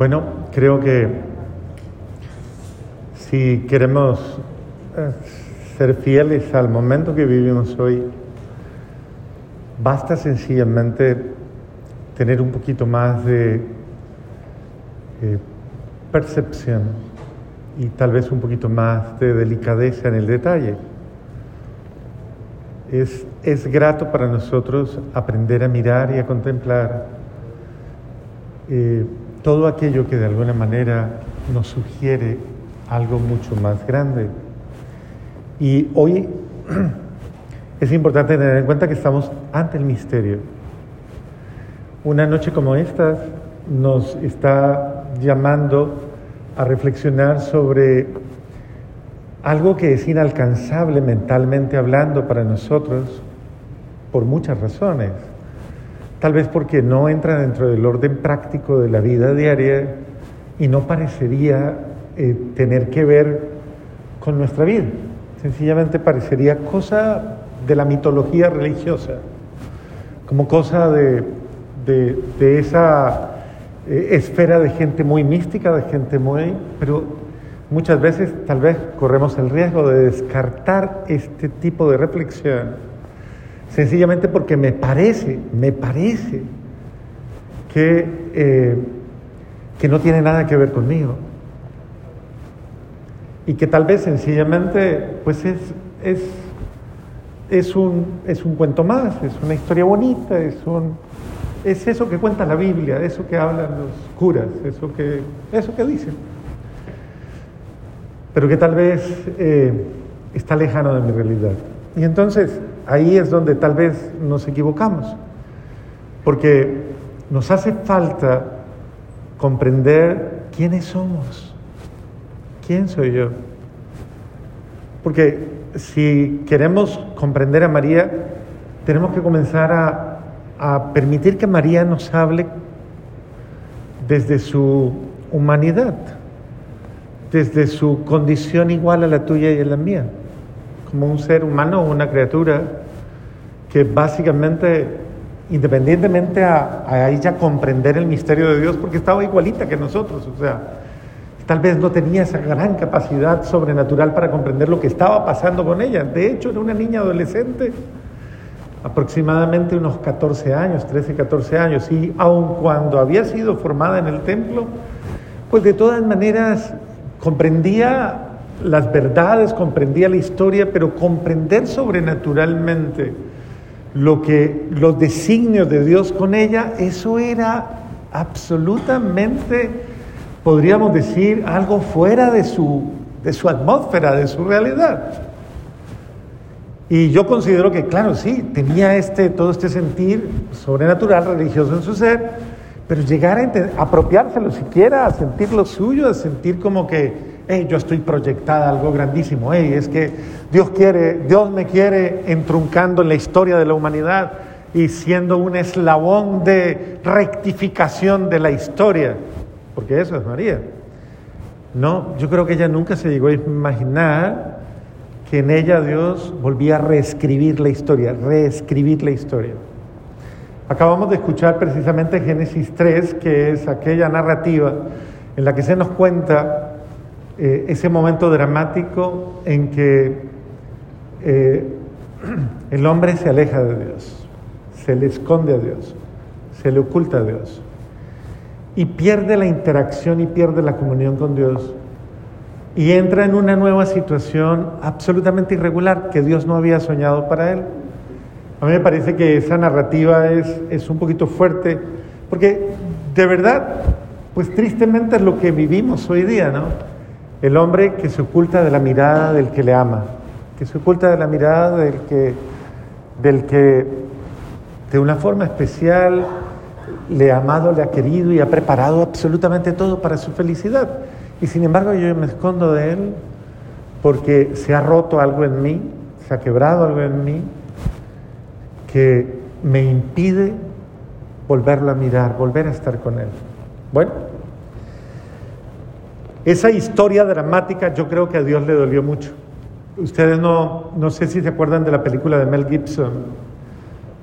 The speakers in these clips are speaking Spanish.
Bueno, creo que si queremos eh, ser fieles al momento que vivimos hoy, basta sencillamente tener un poquito más de eh, percepción y tal vez un poquito más de delicadeza en el detalle. Es, es grato para nosotros aprender a mirar y a contemplar eh, todo aquello que de alguna manera nos sugiere algo mucho más grande. Y hoy es importante tener en cuenta que estamos ante el misterio. Una noche como esta nos está llamando a reflexionar sobre algo que es inalcanzable mentalmente hablando para nosotros por muchas razones. Tal vez porque no entra dentro del orden práctico de la vida diaria y no parecería eh, tener que ver con nuestra vida. Sencillamente parecería cosa de la mitología religiosa, como cosa de, esa eh, esfera de gente muy mística, de gente muy... Pero muchas veces tal vez corremos el riesgo de descartar este tipo de reflexión sencillamente porque me parece, me parece que, eh, que no tiene nada que ver conmigo. Y que tal vez sencillamente, pues es, es, es, un, es un cuento más, es una historia bonita, es, es eso que cuenta la Biblia, eso que hablan los curas, eso que, eso que dicen. Pero que tal vez eh, está lejano de mi realidad. Y entonces ahí es donde tal vez nos equivocamos, porque nos hace falta comprender quiénes somos, quién soy yo. Porque si queremos comprender a María, tenemos que comenzar a, permitir que María nos hable desde su humanidad, desde su condición igual a la tuya y a la mía como un ser humano una criatura que básicamente, independientemente a, ella comprender el misterio de Dios, porque estaba igualita que nosotros, o sea, tal vez no tenía esa gran capacidad sobrenatural para comprender lo que estaba pasando con ella. De hecho, era una niña adolescente, aproximadamente unos 14 años, 13, 14 años, y aun cuando había sido formada en el templo, pues de todas maneras comprendía las verdades, comprendía la historia, pero comprender sobrenaturalmente lo que los designios de Dios con ella, eso era absolutamente, podríamos decir, algo fuera de su, de su atmósfera, de su realidad. Y yo considero que, claro, sí, tenía este, todo este sentir sobrenatural, religioso en su ser, pero llegar a apropiárselo siquiera, a sentir lo suyo, a sentir como que yo estoy proyectada algo grandísimo, es que Dios quiere, Dios me quiere entruncando en la historia de la humanidad y siendo un eslabón de rectificación de la historia, porque eso es María. No, yo creo que ella nunca se llegó a imaginar que en ella Dios volvía a reescribir la historia, reescribir la historia. Acabamos de escuchar precisamente Génesis 3, que es aquella narrativa en la que se nos cuenta eh, ese momento dramático en que eh, el hombre se aleja de Dios, se le esconde a Dios, se le oculta a Dios y pierde la interacción y pierde la comunión con Dios y entra en una nueva situación absolutamente irregular que Dios no había soñado para él. A mí me parece que esa narrativa es, es un poquito fuerte, porque de verdad, pues tristemente es lo que vivimos hoy día, ¿no? El hombre que se oculta de la mirada del que le ama, que se oculta de la mirada del que, del que de una forma especial le ha amado, le ha querido y ha preparado absolutamente todo para su felicidad. Y sin embargo yo me escondo de él porque se ha roto algo en mí, se ha quebrado algo en mí que me impide volverlo a mirar, volver a estar con él. Bueno, esa historia dramática yo creo que a Dios le dolió mucho. Ustedes no, no sé si se acuerdan de la película de Mel Gibson,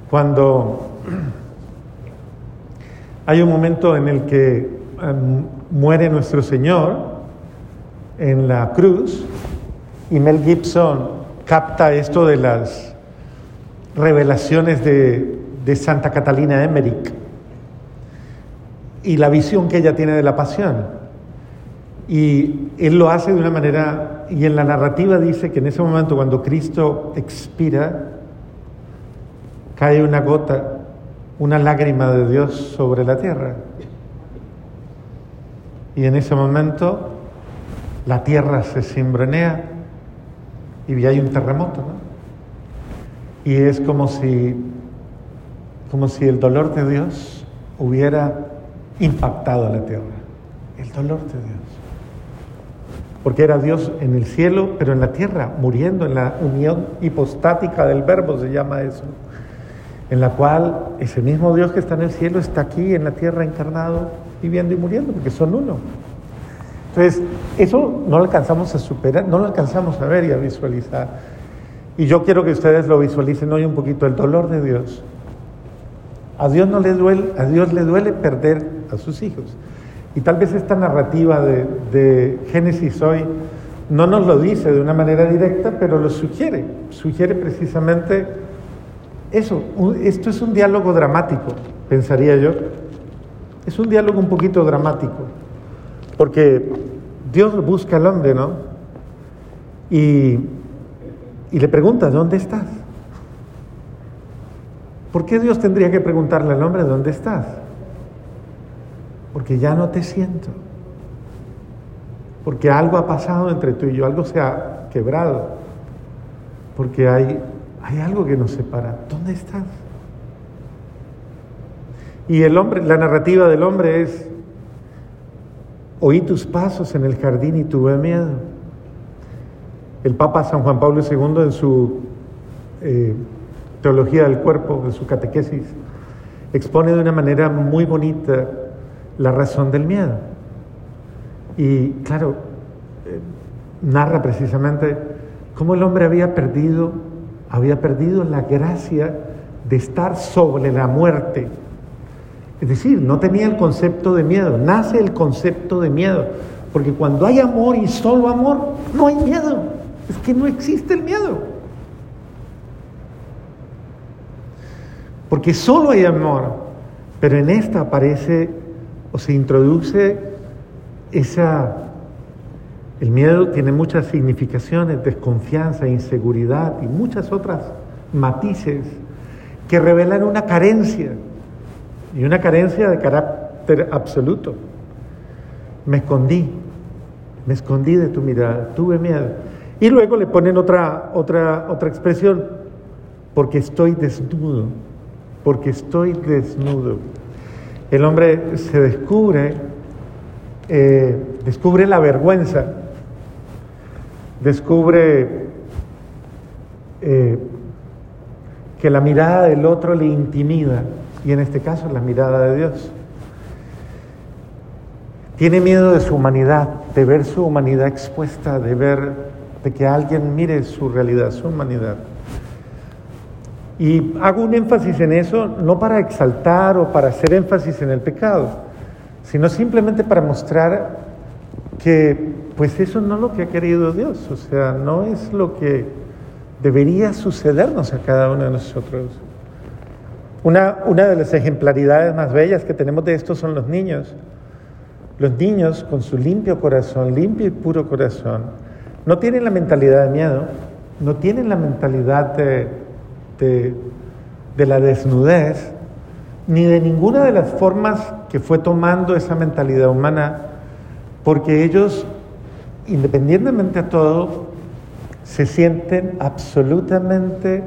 cuando hay un momento en el que em, muere nuestro Señor en la cruz y Mel Gibson capta esto de las revelaciones de, de Santa Catalina Emmerich y la visión que ella tiene de la pasión. Y él lo hace de una manera, y en la narrativa dice que en ese momento cuando Cristo expira, cae una gota, una lágrima de Dios sobre la tierra. Y en ese momento la tierra se cimbronea y hay un terremoto, ¿no? Y es como si, como si el dolor de Dios hubiera impactado a la tierra. El dolor de Dios porque era Dios en el cielo, pero en la tierra, muriendo en la unión hipostática del verbo, se llama eso, en la cual ese mismo Dios que está en el cielo está aquí en la tierra encarnado, viviendo y muriendo, porque son uno. Entonces, eso no lo alcanzamos a superar, no lo alcanzamos a ver y a visualizar. Y yo quiero que ustedes lo visualicen hoy un poquito, el dolor de Dios. A Dios no le duele, a Dios le duele perder a sus hijos. Y tal vez esta narrativa de, Génesis hoy no nos lo dice de una manera directa, pero lo sugiere. Sugiere precisamente eso. Esto es un diálogo dramático, pensaría yo. Es un diálogo un poquito dramático, porque Dios busca al hombre, ¿no? Y, y le pregunta, ¿dónde estás? ¿Por qué Dios tendría que preguntarle al hombre, ¿dónde estás? Porque ya no te siento, porque algo ha pasado entre tú y yo, algo se ha quebrado, porque hay, hay algo que nos separa. ¿Dónde estás? Y el hombre, la narrativa del hombre es, oí tus pasos en el jardín y tuve miedo. El Papa San Juan Pablo II en su eh, teología del cuerpo, en su catequesis, expone de una manera muy bonita la razón del miedo. Y claro, eh, narra precisamente cómo el hombre había perdido, había perdido la gracia de estar sobre la muerte. Es decir, no tenía el concepto de miedo, nace el concepto de miedo, porque cuando hay amor y solo amor, no hay miedo, es que no existe el miedo. Porque solo hay amor, pero en esta aparece o se introduce esa... El miedo tiene muchas significaciones, desconfianza, inseguridad y muchas otras matices que revelan una carencia, y una carencia de carácter absoluto. Me escondí, me escondí de tu mirada, tuve miedo. Y luego le ponen otra, otra, otra expresión, porque estoy desnudo, porque estoy desnudo el hombre se descubre, eh, descubre la vergüenza, descubre eh, que la mirada del otro le intimida, y en este caso la mirada de Dios. Tiene miedo de su humanidad, de ver su humanidad expuesta, de ver, de que alguien mire su realidad, su humanidad. Y hago un énfasis en eso no para exaltar o para hacer énfasis en el pecado, sino simplemente para mostrar que pues eso no es lo que ha querido Dios, o sea, no es lo que debería sucedernos a cada uno de nosotros. Una, una de las ejemplaridades más bellas que tenemos de esto son los niños. Los niños con su limpio corazón, limpio y puro corazón, no tienen la mentalidad de miedo, no tienen la mentalidad de de, la desnudez, ni de ninguna de las formas que fue tomando esa mentalidad humana, porque ellos, independientemente de todo, se sienten absolutamente,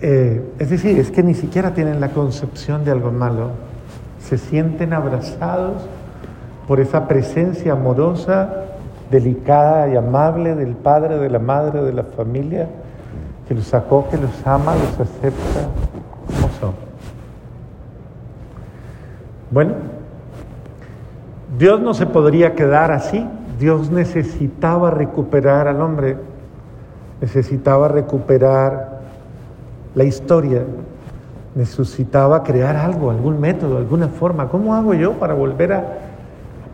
eh, es decir, es que ni siquiera tienen la concepción de algo malo, se sienten abrazados por esa presencia amorosa, delicada y amable del padre, de la madre, de la familia, que los sacó, que los ama, los acepta como son. Bueno, Dios no se podría quedar así. Dios necesitaba recuperar al hombre, necesitaba recuperar la historia, necesitaba crear algo, algún método, alguna forma. ¿Cómo hago yo para volver a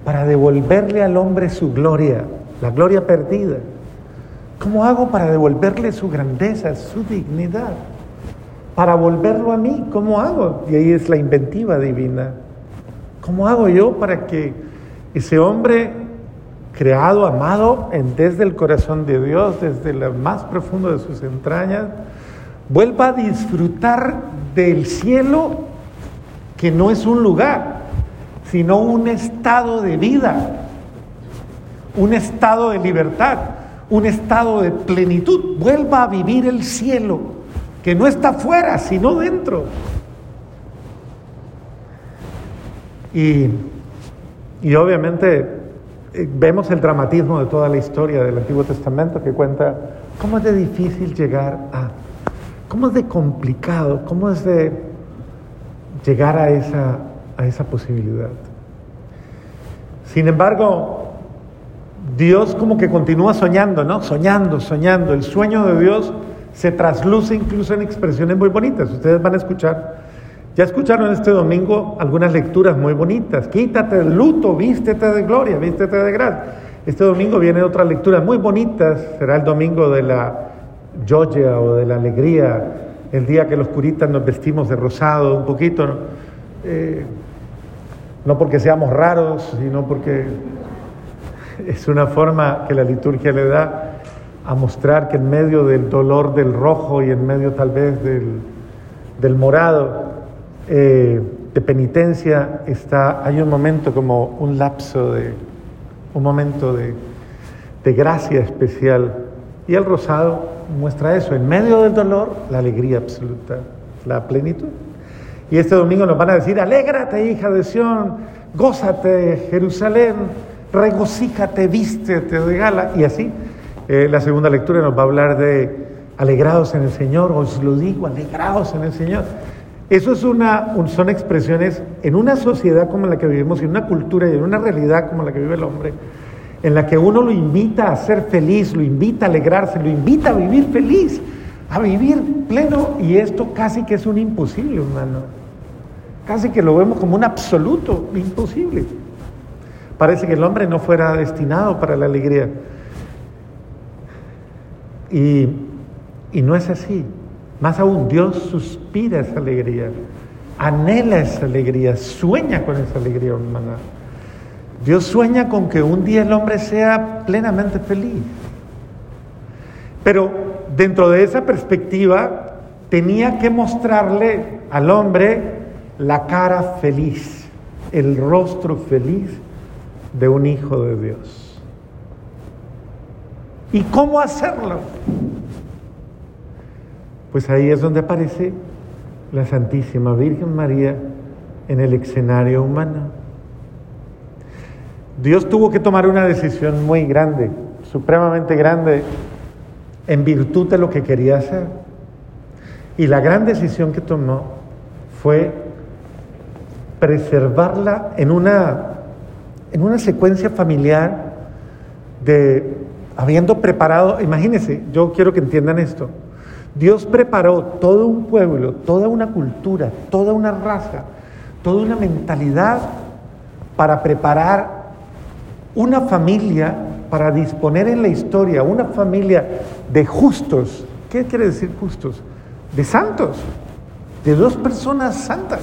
para devolverle al hombre su gloria, la gloria perdida? ¿Cómo hago para devolverle su grandeza, su dignidad? Para volverlo a mí, ¿cómo hago? Y ahí es la inventiva divina. ¿Cómo hago yo para que ese hombre creado, amado desde el corazón de Dios, desde lo más profundo de sus entrañas, vuelva a disfrutar del cielo que no es un lugar, sino un estado de vida, un estado de libertad, un estado de plenitud. Vuelva a vivir el cielo, que no está fuera, sino dentro. Y, y obviamente eh, vemos el dramatismo de toda la historia del Antiguo Testamento que cuenta cómo es de difícil llegar a, cómo es de complicado, cómo es de llegar a esa, a esa posibilidad. Sin embargo, Dios como que continúa soñando, ¿no? Soñando, soñando. El sueño de Dios se trasluce incluso en expresiones muy bonitas. Ustedes van a escuchar ya escucharon este domingo algunas lecturas muy bonitas. Quítate del luto, vístete de gloria, vístete de gracia. Este domingo viene otra lectura muy bonitas. Será el domingo de la joya o de la alegría, el día que los curitas nos vestimos de rosado un poquito. ¿no? Eh, no porque seamos raros, sino porque es una forma que la liturgia le da a mostrar que en medio del dolor del rojo y en medio tal vez del, del morado, eh, de penitencia está, hay un momento como un lapso de, un momento de, de gracia especial. Y el rosado muestra eso, en medio del dolor, la alegría absoluta, la plenitud. Y este domingo nos van a decir, alégrate hija de Sión, gózate Jerusalén, regocíjate, vístete de gala. Y así, eh, la segunda lectura nos va a hablar de alegrados en el Señor, os lo digo, alegrados en el Señor. Eso es una, son expresiones en una sociedad como la que vivimos, en una cultura y en una realidad como la que vive el hombre, en la que uno lo invita a ser feliz, lo invita a alegrarse, lo invita a vivir feliz, a vivir pleno, y esto casi que es un imposible, hermano. Casi que lo vemos como un absoluto imposible. Parece que el hombre no fuera destinado para la alegría. Y, y no es así. Más aún, Dios suspira esa alegría, anhela esa alegría, sueña con esa alegría, hermana. Dios sueña con que un día el hombre sea plenamente feliz. Pero dentro de esa perspectiva tenía que mostrarle al hombre la cara feliz, el rostro feliz de un hijo de Dios. ¿Y cómo hacerlo? Pues ahí es donde aparece la Santísima Virgen María en el escenario humano. Dios tuvo que tomar una decisión muy grande, supremamente grande, en virtud de lo que quería hacer. Y la gran decisión que tomó fue preservarla en una, en una secuencia familiar de habiendo preparado, imagínense, yo quiero que entiendan esto, Dios preparó todo un pueblo, toda una cultura, toda una raza, toda una mentalidad para preparar una familia, para disponer en la historia una familia de justos. ¿Qué quiere decir justos? De santos, de dos personas santas,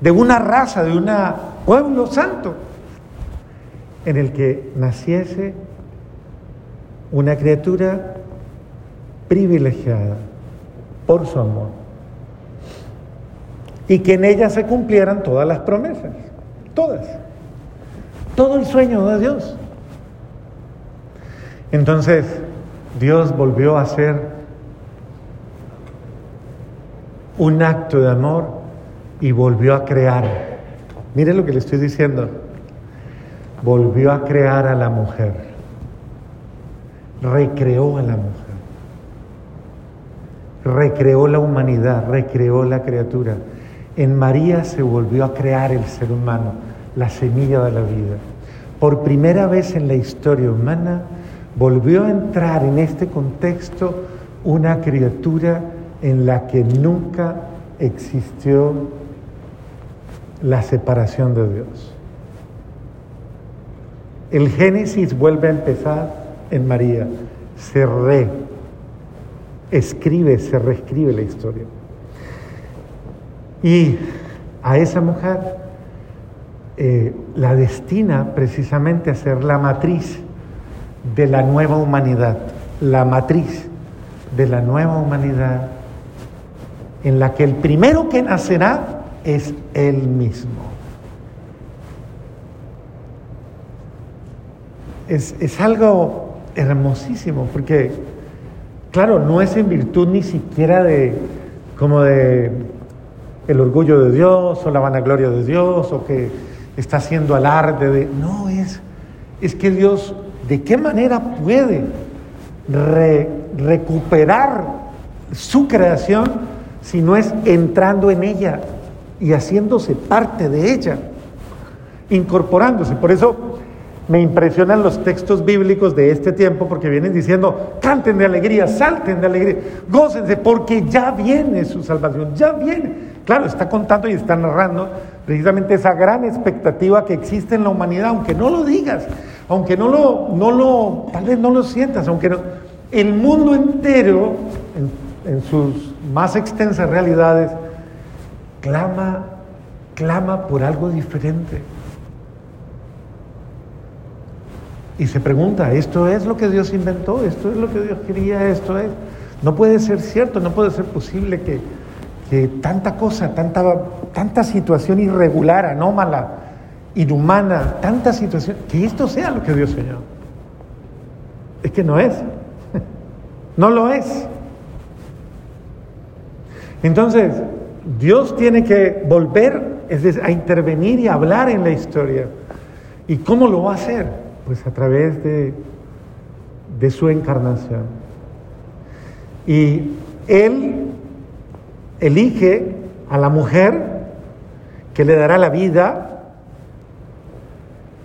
de una raza, de un pueblo santo, en el que naciese una criatura privilegiada por su amor y que en ella se cumplieran todas las promesas, todas, todo el sueño de Dios. Entonces Dios volvió a hacer un acto de amor y volvió a crear. Mire lo que le estoy diciendo. Volvió a crear a la mujer. Recreó a la mujer recreó la humanidad, recreó la criatura. En María se volvió a crear el ser humano, la semilla de la vida. Por primera vez en la historia humana volvió a entrar en este contexto una criatura en la que nunca existió la separación de Dios. el Génesis vuelve a empezar en María. Se reescribe, se reescribe la historia. Y a esa mujer eh, la destina precisamente a ser la matriz de la nueva humanidad, la matriz de la nueva humanidad en la que el primero que nacerá es Él mismo. Es, algo hermosísimo, porque, claro, no es en virtud ni siquiera de, como de el orgullo de Dios o la vanagloria de Dios o que está haciendo alarde de... No, es, es que Dios, ¿de qué manera puede recuperar su creación si no es entrando en ella y haciéndose parte de ella, incorporándose. Por eso me impresionan los textos bíblicos de este tiempo porque vienen diciendo, canten de alegría, salten de alegría, gócense, porque ya viene su salvación, ya viene. Claro, está contando y está narrando precisamente esa gran expectativa que existe en la humanidad, aunque no lo digas, aunque no lo, no lo tal vez no lo sientas, aunque no, el mundo entero, en sus más extensas realidades, clama, clama por algo diferente. Y se pregunta, ¿esto es lo que Dios inventó? ¿Esto es lo que Dios quería? ¿Esto es? No puede ser cierto, no puede ser posible que, que tanta cosa, tanta, tanta situación irregular, anómala, inhumana, tanta situación, que esto sea lo que Dios soñó. Es que no es. No lo es. Entonces, Dios tiene que volver a intervenir y hablar en la historia. ¿Y cómo lo va a hacer? Pues a través de, de su encarnación. Y Él elige a la mujer que le dará la vida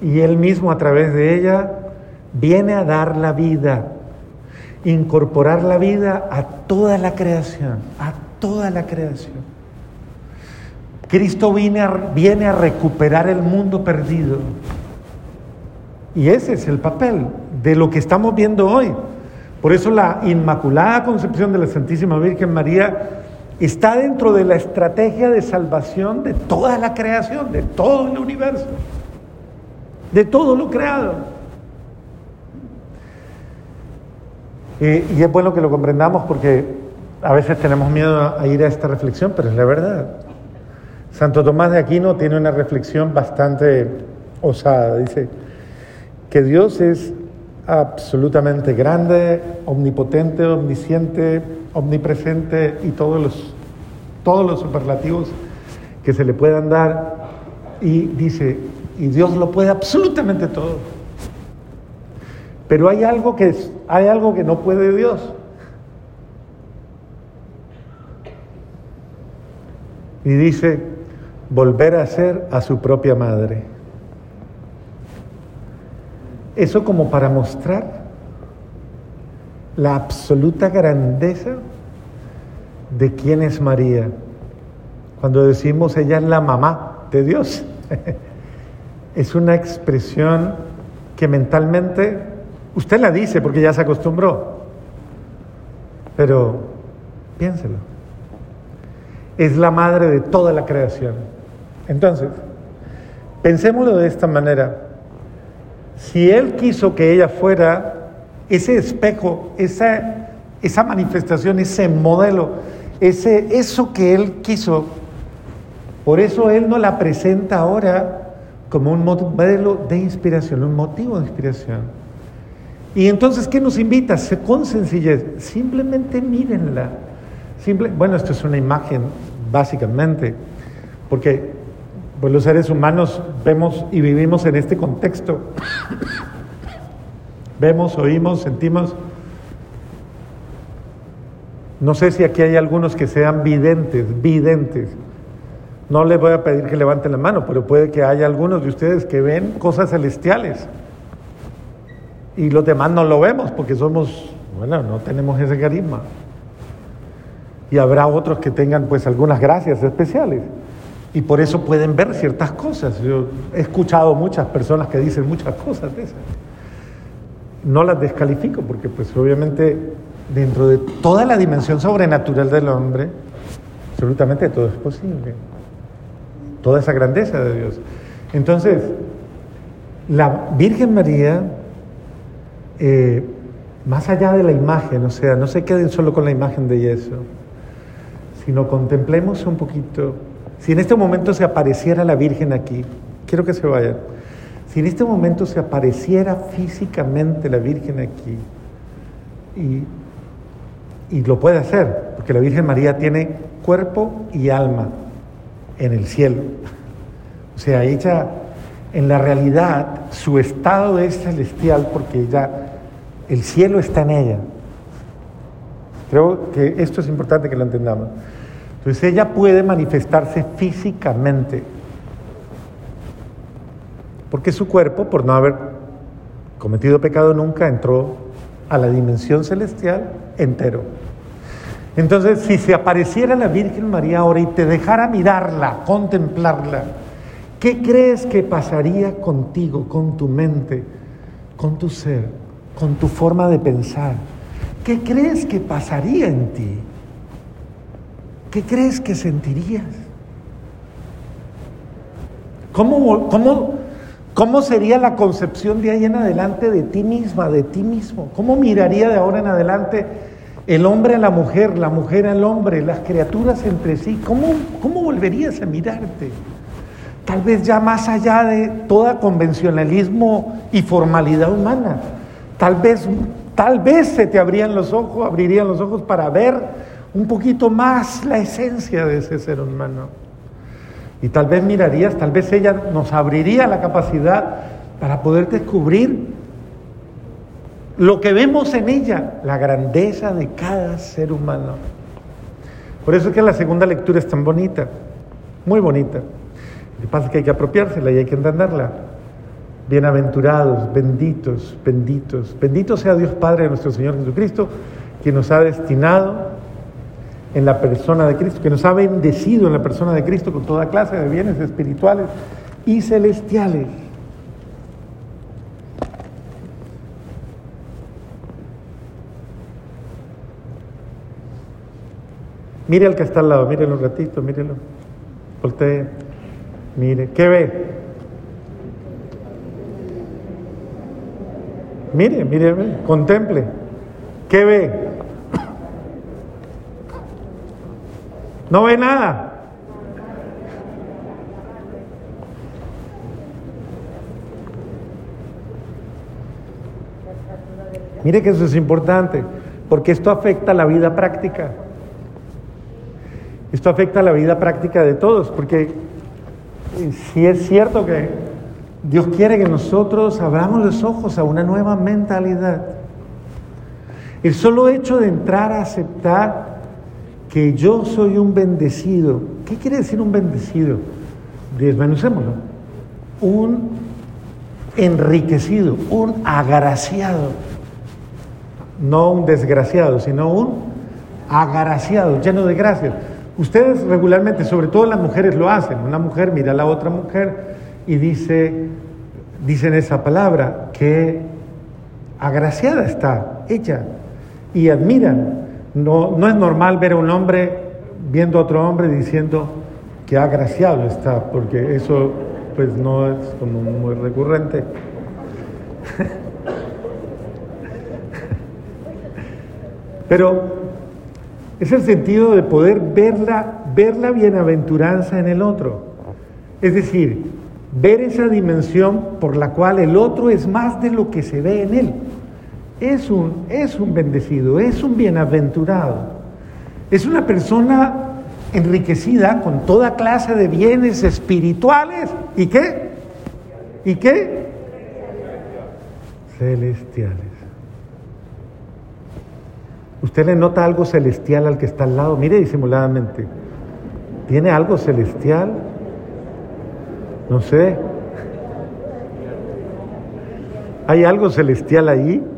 y Él mismo a través de ella viene a dar la vida, incorporar la vida a toda la creación, a toda la creación. Cristo viene a, recuperar el mundo perdido. Y ese es el papel de lo que estamos viendo hoy. Por eso la Inmaculada Concepción de la Santísima Virgen María está dentro de la estrategia de salvación de toda la creación, de todo el universo, de todo lo creado. Y es bueno que lo comprendamos porque a veces tenemos miedo a ir a esta reflexión, pero es la verdad. Santo Tomás de Aquino tiene una reflexión bastante osada. Dice que Dios es absolutamente grande, omnipotente, omnisciente, omnipresente y todos los, todos los superlativos que se le puedan dar. Y dice, y Dios lo puede absolutamente todo. Pero hay algo que, hay algo que no puede Dios. Y dice, volver a ser a su propia madre. Eso como para mostrar la absoluta grandeza de quién es María. Cuando decimos ella es la mamá de Dios, es una expresión que mentalmente usted la dice porque ya se acostumbró, pero piénselo es la madre de toda la creación. Entonces, pensémoslo de esta manera. Si Él quiso que ella fuera ese espejo, esa, esa manifestación, ese modelo, ese, eso que Él quiso, por eso Él no la presenta ahora como un modelo de inspiración, un motivo de inspiración. Y entonces, ¿qué nos invita? Con sencillez, simplemente mírenla bueno, esto es una imagen, básicamente, porque pues, los seres humanos vemos y vivimos en este contexto. vemos, oímos, sentimos. No sé si aquí hay algunos que sean videntes, videntes. No les voy a pedir que levanten la mano, pero puede que haya algunos de ustedes que ven cosas celestiales. Y los demás no lo vemos porque somos, bueno, no tenemos ese carisma y habrá otros que tengan pues algunas gracias especiales. Y por eso pueden ver ciertas cosas. Yo he escuchado muchas personas que dicen muchas cosas de esas. No las descalifico porque pues obviamente dentro de toda la dimensión sobrenatural del hombre, absolutamente todo es posible. Toda esa grandeza de Dios. Entonces, la Virgen María, eh, más allá de la imagen, o sea, no se queden solo con la imagen de Yeso, sino contemplemos un poquito, si en este momento se apareciera la Virgen aquí, quiero que se vayan, si en este momento se apareciera físicamente la Virgen aquí, y, y lo puede hacer, porque la Virgen María tiene cuerpo y alma en el cielo. O sea, ella en la realidad su estado es celestial porque ella, el cielo está en ella. Creo que esto es importante que lo entendamos. Entonces ella puede manifestarse físicamente, porque su cuerpo, por no haber cometido pecado nunca, entró a la dimensión celestial entero. Entonces, si se apareciera la Virgen María ahora y te dejara mirarla, contemplarla, ¿Qué crees que pasaría contigo, con tu mente, con tu ser, con tu forma de pensar? ¿Qué crees que pasaría en ti? ¿Qué crees que sentirías? ¿Cómo, cómo, cómo sería la concepción de ahí en adelante de ti misma, de ti mismo? ¿Cómo miraría de ahora en adelante el hombre a la mujer, la mujer al hombre, las criaturas entre sí? ¿Cómo, cómo volverías a mirarte? tal vez ya más allá de toda convencionalismo y formalidad humana. Tal vez, tal vez se te abrían los ojos, abrirían los ojos para ver un poquito más la esencia de ese ser humano. Y tal vez mirarías, tal vez ella nos abriría la capacidad para poder descubrir lo que vemos en ella, la grandeza de cada ser humano. Por eso es que la segunda lectura es tan bonita, muy bonita. Lo que pasa es que hay que apropiársela y hay que entenderla. Bienaventurados, benditos, benditos. Bendito sea Dios Padre de nuestro Señor Jesucristo, que nos ha destinado en la persona de Cristo, que nos ha bendecido en la persona de Cristo con toda clase de bienes espirituales y celestiales. Mire al que está al lado, mírelo un ratito, mírelo. Voltee. Mire, ¿qué ve? Mire, mire, contemple. ¿Qué ve? No ve nada. Mire que eso es importante, porque esto afecta la vida práctica. Esto afecta la vida práctica de todos, porque si es cierto que Dios quiere que nosotros abramos los ojos a una nueva mentalidad. El solo hecho de entrar a aceptar que yo soy un bendecido, ¿qué quiere decir un bendecido? Desmenucémoslo. Un enriquecido, un agraciado, no un desgraciado, sino un agraciado, lleno de gracias. Ustedes regularmente, sobre todo las mujeres, lo hacen. Una mujer mira a la otra mujer y dice, dicen esa palabra, que agraciada está ella. Y admiran. No, no es normal ver a un hombre viendo a otro hombre diciendo que agraciado está, porque eso pues no es como muy recurrente. Pero es el sentido de poder ver la bienaventuranza en el otro. Es decir, ver esa dimensión por la cual el otro es más de lo que se ve en él. Es un, es un bendecido, es un bienaventurado. Es una persona enriquecida con toda clase de bienes espirituales. ¿Y qué? ¿Y qué? Celestiales. Usted le nota algo celestial al que está al lado. Mire disimuladamente. ¿Tiene algo celestial? No sé. ¿Hay algo celestial ahí?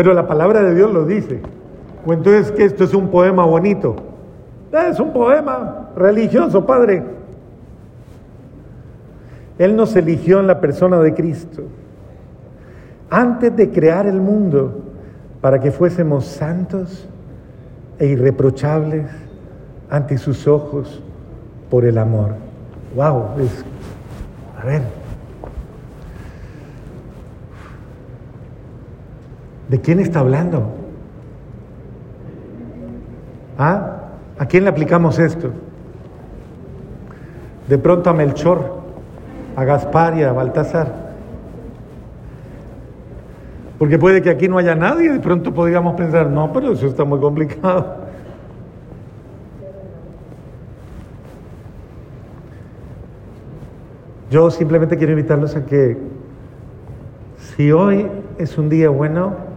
Pero la palabra de Dios lo dice. O entonces que esto es un poema bonito. Es un poema religioso, Padre. Él nos eligió en la persona de Cristo. Antes de crear el mundo, para que fuésemos santos e irreprochables ante sus ojos por el amor. Wow, es, a ver. ¿De quién está hablando? ¿Ah? ¿A quién le aplicamos esto? De pronto a Melchor, a Gaspar y a Baltasar. Porque puede que aquí no haya nadie, de pronto podríamos pensar, no, pero eso está muy complicado. Yo simplemente quiero invitarlos a que si hoy es un día bueno,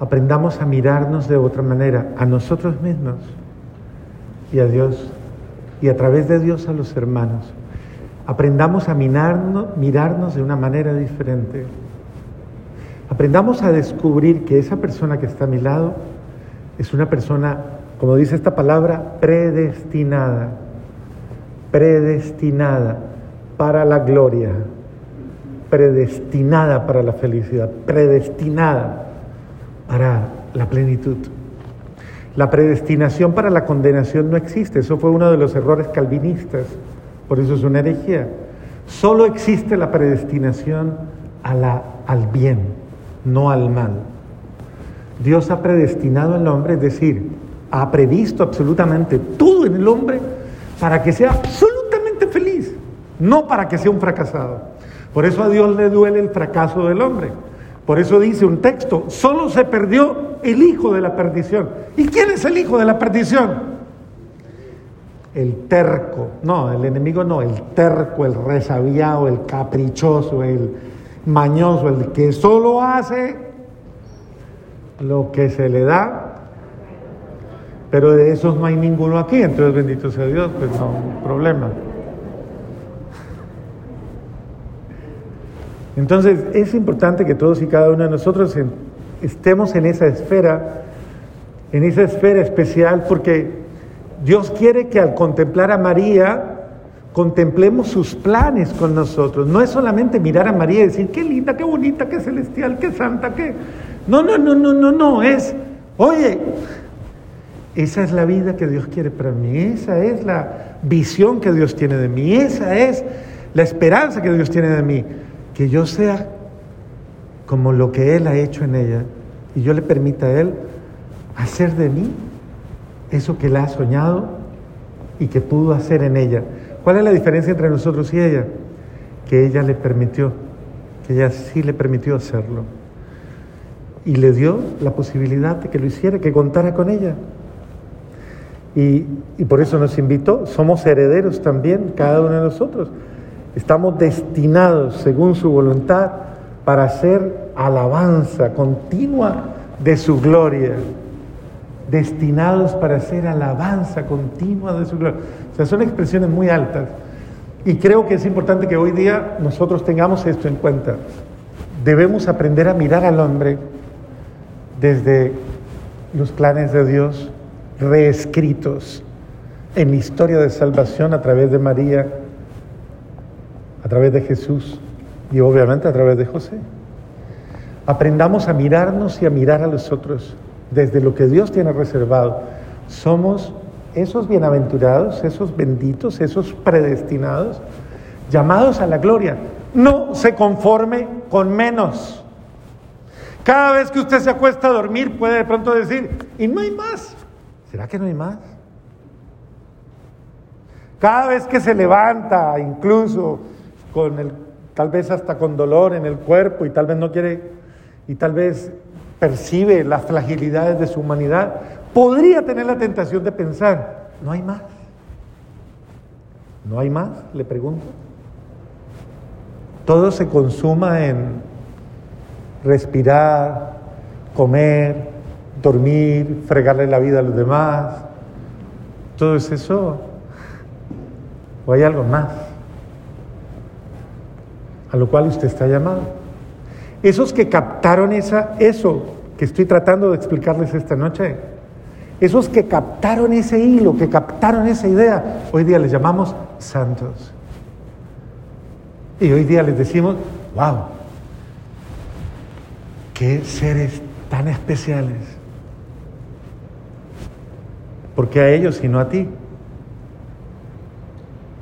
aprendamos a mirarnos de otra manera, a nosotros mismos y a Dios, y a través de Dios a los hermanos. Aprendamos a mirarnos, mirarnos de una manera diferente. Aprendamos a descubrir que esa persona que está a mi lado es una persona, como dice esta palabra, predestinada, predestinada para la gloria, predestinada para la felicidad, predestinada para la plenitud. La predestinación para la condenación no existe, eso fue uno de los errores calvinistas, por eso es una herejía. Solo existe la predestinación a la, al bien no al mal. Dios ha predestinado al hombre, es decir, ha previsto absolutamente todo en el hombre para que sea absolutamente feliz, no para que sea un fracasado. Por eso a Dios le duele el fracaso del hombre. Por eso dice un texto, solo se perdió el hijo de la perdición. ¿Y quién es el hijo de la perdición? El terco, no, el enemigo no, el terco, el resabiado, el caprichoso, el, mañoso, el que solo hace lo que se le da, pero de esos no hay ninguno aquí, entonces bendito sea Dios, pues no problema. Entonces es importante que todos y cada uno de nosotros estemos en esa esfera, en esa esfera especial, porque Dios quiere que al contemplar a María, contemplemos sus planes con nosotros. No es solamente mirar a María y decir, qué linda, qué bonita, qué celestial, qué santa, qué... No, no, no, no, no, no, es, oye, esa es la vida que Dios quiere para mí, esa es la visión que Dios tiene de mí, esa es la esperanza que Dios tiene de mí, que yo sea como lo que Él ha hecho en ella y yo le permita a Él hacer de mí eso que Él ha soñado y que pudo hacer en ella. ¿Cuál es la diferencia entre nosotros y ella? Que ella le permitió, que ella sí le permitió hacerlo. Y le dio la posibilidad de que lo hiciera, que contara con ella. Y, y por eso nos invitó. Somos herederos también, cada uno de nosotros. Estamos destinados, según su voluntad, para hacer alabanza continua de su gloria destinados para hacer alabanza continua de su gloria. O sea, son expresiones muy altas. Y creo que es importante que hoy día nosotros tengamos esto en cuenta. Debemos aprender a mirar al hombre desde los planes de Dios reescritos en la historia de salvación a través de María, a través de Jesús y obviamente a través de José. Aprendamos a mirarnos y a mirar a los otros desde lo que Dios tiene reservado. Somos esos bienaventurados, esos benditos, esos predestinados, llamados a la gloria. No se conforme con menos. Cada vez que usted se acuesta a dormir puede de pronto decir, y no hay más. ¿Será que no hay más? Cada vez que se levanta, incluso con el, tal vez hasta con dolor en el cuerpo y tal vez no quiere, y tal vez percibe las fragilidades de su humanidad, podría tener la tentación de pensar, no hay más. ¿No hay más? Le pregunto. Todo se consuma en respirar, comer, dormir, fregarle la vida a los demás. Todo es eso. ¿O hay algo más? A lo cual usted está llamado. Esos que captaron esa, eso que estoy tratando de explicarles esta noche, Esos que captaron ese hilo, que captaron esa idea, hoy día les llamamos santos. Y hoy día les decimos, wow, qué seres tan especiales. Porque a ellos y no a ti.